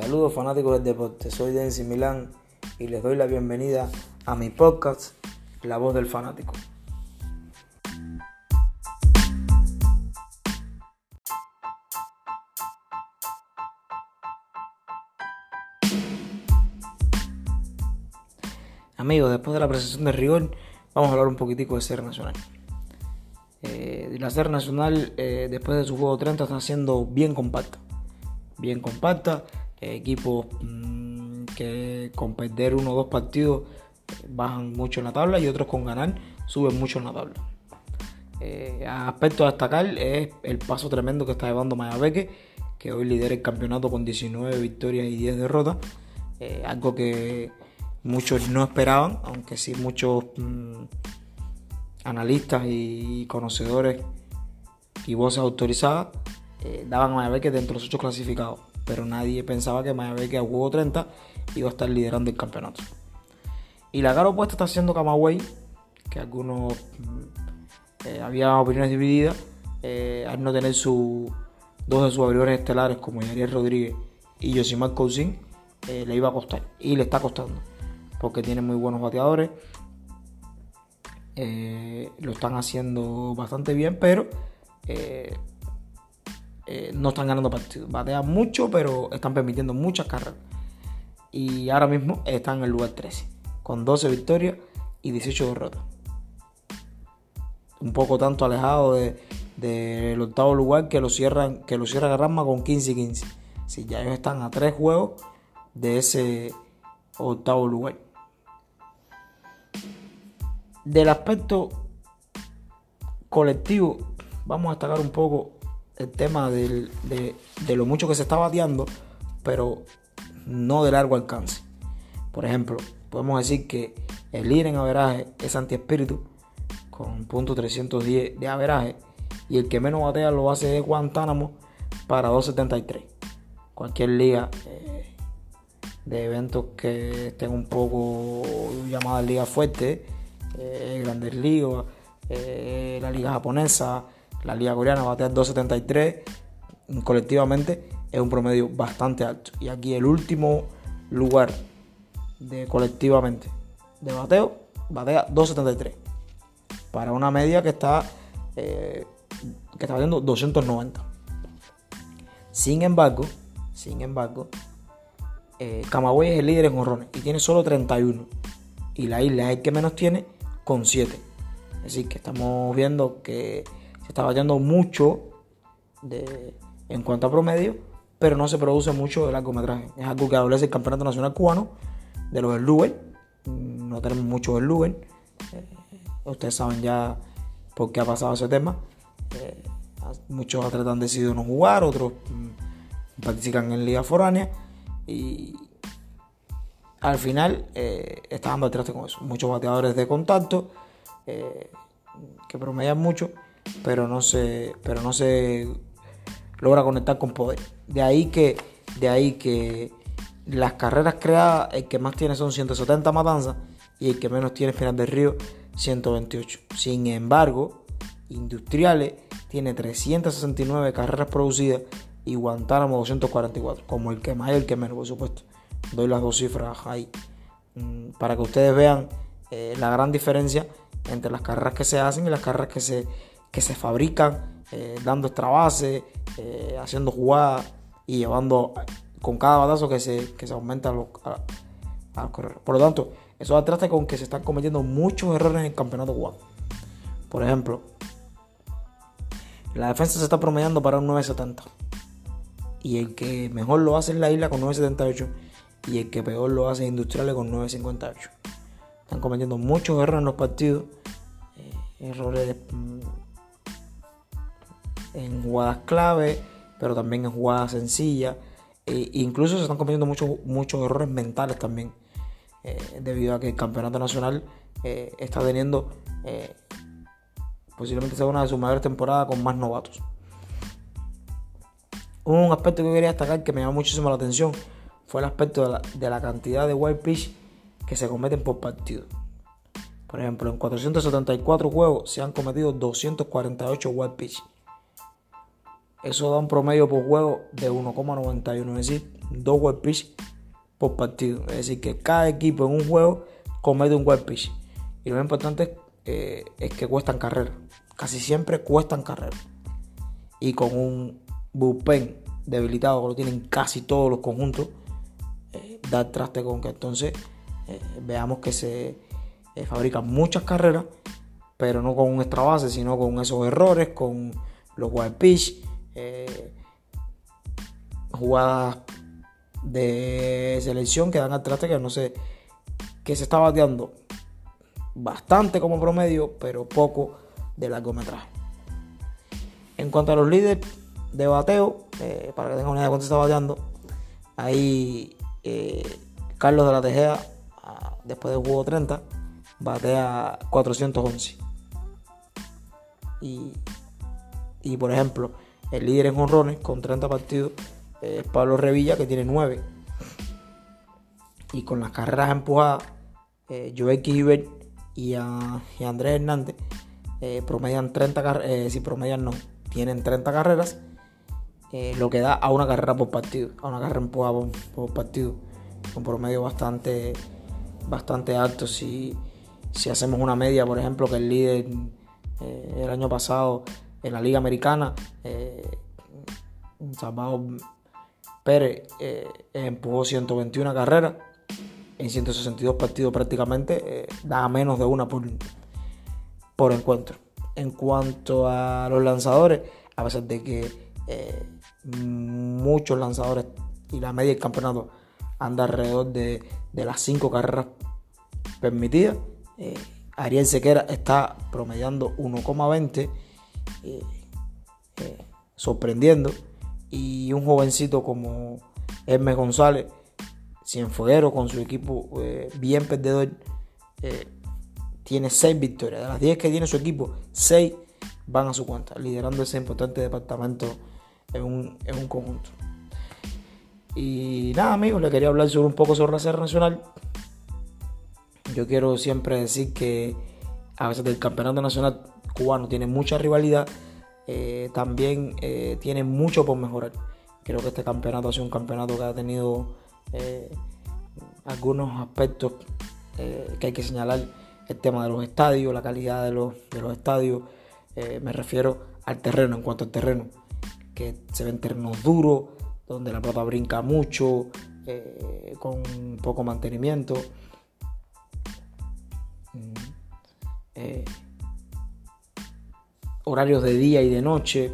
Saludos fanáticos del deporte, soy Denzi Milán y les doy la bienvenida a mi podcast La voz del fanático. Amigos, después de la presentación de rigor, vamos a hablar un poquitico de Ser Nacional. Eh, la Ser Nacional, eh, después de su juego 30, está siendo bien compacta. Bien compacta. Eh, equipos mm, que con perder uno o dos partidos bajan mucho en la tabla y otros con ganar suben mucho en la tabla. aspecto a destacar es el paso tremendo que está llevando Mayabeque, que hoy lidera el campeonato con 19 victorias y 10 derrotas. algo que muchos no esperaban, aunque sí muchos mm, analistas y conocedores y voces autorizadas eh, daban a Mayabeque dentro de los ocho clasificados, pero nadie pensaba que Mayabeque a juego 30 iba a estar liderando el campeonato. Y la cara opuesta está haciendo Camagüey, que algunos mm, eh, había opiniones divididas, eh, al no tener su, dos de sus abridores estelares como Yariel Rodríguez y Yosimar Cousin, le iba a costar y le está costando porque tiene muy buenos bateadores. Eh, lo están haciendo bastante bien, pero eh, no están ganando partidos. Batean mucho, pero están permitiendo muchas carreras. Y ahora mismo están en el lugar 13, con 12 victorias y 18 derrotas. Un poco tanto alejado del octavo lugar que lo cierran que lo cierra Garrama con 15 y 15. Si ya ellos están a 3 juegos de ese octavo lugar del aspecto colectivo, vamos a destacar un poco el tema de, lo mucho que se está bateando, pero no de largo alcance. Por ejemplo, podemos decir que el líder en averaje es antiespíritu, con punto .310 de averaje, y el que menos batea lo hace es Guantánamo para 273. Cualquier liga eh, de eventos que estén un poco llamadas liga fuerte eh, Grandes Ligas, eh, la Liga Japonesa, la Liga Coreana batean 2.73. Colectivamente es un promedio bastante alto. Y aquí el último lugar de colectivamente de bateo batea 2.73. Para una media que está, eh, que está batiendo 290. Sin embargo, sin embargo, eh, Camagüey es el líder en horrones y tiene solo 31. Y la isla es el que menos tiene con 7. Es decir, que estamos viendo que se está bateando mucho de, en cuanto a promedio, pero no se produce mucho de largometraje. Es algo que adolece el Campeonato Nacional Cubano de los Luber. No tenemos mucho Luber. Eh, ustedes saben ya por qué ha pasado ese tema. Eh, muchos atletas han decidido no jugar, otros mm, participan en liga foránea y, al final eh, está dando el traste con eso. Muchos bateadores de contacto eh, que promedian mucho, pero no se, pero no se logra conectar con poder. De ahí que, de ahí que las carreras creadas, el que más tiene son 170 matanzas y el que menos tiene Final del Río 128. Sin embargo, Industriales tiene 369 carreras producidas y Guantánamo 244, como el que más y el que menos, por supuesto doy las dos cifras ahí mm, para que ustedes vean eh, la gran diferencia entre las carreras que se hacen y las carreras que se, que se fabrican, eh, dando extra base, eh, haciendo jugadas y llevando con cada batazo que se, que se aumenta a los. Por lo tanto, eso atrás con que se están cometiendo muchos errores en el campeonato cubano. Por ejemplo, la defensa se está promediando para un 9.70 y el que mejor lo hace en la isla con 9.78 y el que peor lo hace Industriales con 9.58. Están cometiendo muchos errores en los partidos, eh, errores mm, en jugadas clave, pero también en jugadas sencillas. E incluso se están cometiendo muchos, muchos errores mentales también, eh, debido a que el campeonato nacional eh, está teniendo posiblemente sea una de sus mayores temporadas con más novatos. Un aspecto que quería destacar que me llama muchísimo la atención fue el aspecto de la, cantidad de wild pitch que se cometen por partido. Por ejemplo, en 474 juegos se han cometido 248 wild pitch. Eso da un promedio por juego de 1,91, es decir, dos pitch por partido. Es decir, que cada equipo en un juego comete un wild pitch. Y lo importante eh, es que cuestan carrera. Casi siempre cuestan carrera. Y con un bullpen debilitado que lo tienen casi todos los conjuntos, eh, da traste con que entonces eh, veamos que se fabrican muchas carreras, pero no con un extra base, sino con esos errores, con los wild pitch, jugadas de selección que dan al traste que no sé, que se está bateando bastante como promedio, pero poco de largometraje. En cuanto a los líderes de bateo, eh, para que tengan una idea de cuánto está bateando, ahí eh, Carlos de la Tejeda, ah, después del juego 30, batea 411. Y, y por ejemplo, el líder en jonrones con 30 partidos es Pablo Revilla, que tiene 9. Y con las carreras empujadas, eh, Joel Kiber y, Andrés Hernández eh, promedian 30 carreras, eh, si promedian no, tienen 30 carreras, eh, lo que da a una carrera por partido, a una carrera empujada por, partido, un promedio bastante, bastante alto. Si, si hacemos una media, por ejemplo, que el líder el año pasado en la Liga Americana, Salvador Pérez empujó 121 carreras en 162 partidos prácticamente, eh, da menos de una por, por encuentro. En cuanto a los lanzadores, a pesar de que eh, muchos lanzadores y la media del campeonato anda alrededor de, las 5 carreras permitidas, eh, Ariel Sequera está promediando 1,20, sorprendiendo. Y un jovencito como Hermes González Cienfueguero con su equipo eh, bien perdedor eh, tiene 6 victorias. De las 10 que tiene su equipo, 6 van a su cuenta, liderando ese importante departamento en un, conjunto. Y nada, amigos, le quería hablar sobre un poco sobre la Nacional. Yo quiero siempre decir que a veces el campeonato nacional cubano tiene mucha rivalidad, eh, también tiene mucho por mejorar. Creo que este campeonato ha sido un campeonato que ha tenido eh, algunos aspectos eh, que hay que señalar. El tema de los estadios, la calidad de los, de los estadios. Eh, me refiero al terreno, en cuanto al terreno. Que se ven terrenos duros, donde la pelota brinca mucho, con poco mantenimiento. Horarios de día y de noche.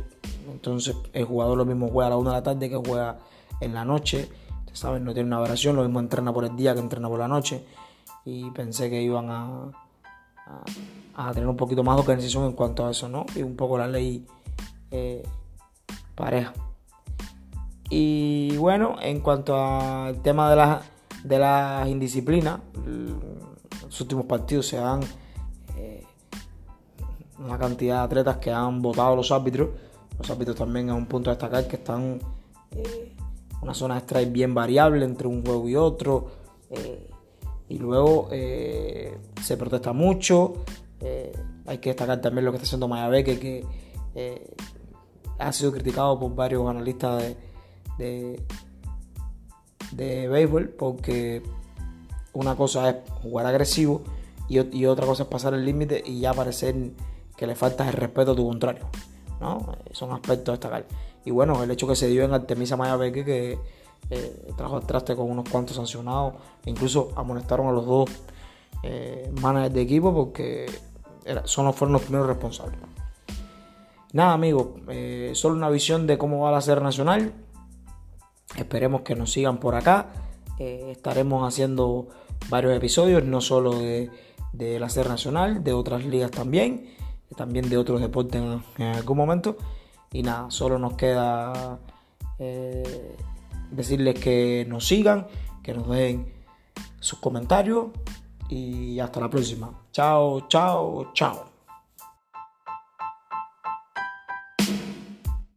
Entonces el jugador lo mismo juega a la una de la tarde que juega en la noche. ¿sabes? No tiene una variación, lo mismo entrena por el día que entrena por la noche. Y pensé que iban a, a, tener un poquito más de organización en cuanto a eso, ¿no? Y un poco la ley eh, pareja. Y bueno, en cuanto al tema de las de las indisciplinas, los últimos partidos se dan eh, una cantidad de atletas que han votado los árbitros. Los árbitros también es un punto a destacar que están eh, una zona de strike bien variable entre un juego y otro. Eh, y luego eh, se protesta mucho. Eh, hay que destacar también lo que está haciendo Mayabeque, que ha sido criticado por varios analistas de, de, béisbol, porque una cosa es jugar agresivo y, otra cosa es pasar el límite y ya parecer que le falta el respeto a tu contrario. ¿no? Son aspectos a destacar. Y bueno, el hecho que se dio en Artemisa Mayabeque, que eh, trajo al traste con unos cuantos sancionados, incluso amonestaron a los dos eh, managers de equipo porque son, fueron los primeros responsables. Nada, amigos, eh, solo una visión de cómo va la serie nacional. Esperemos que nos sigan por acá. Eh, estaremos haciendo varios episodios, no solo de, la serie nacional, de otras ligas también, también de otros deportes en algún momento. Y nada, solo nos queda eh, decirles que nos sigan, que nos den sus comentarios y hasta la próxima. Chao, chao, chao.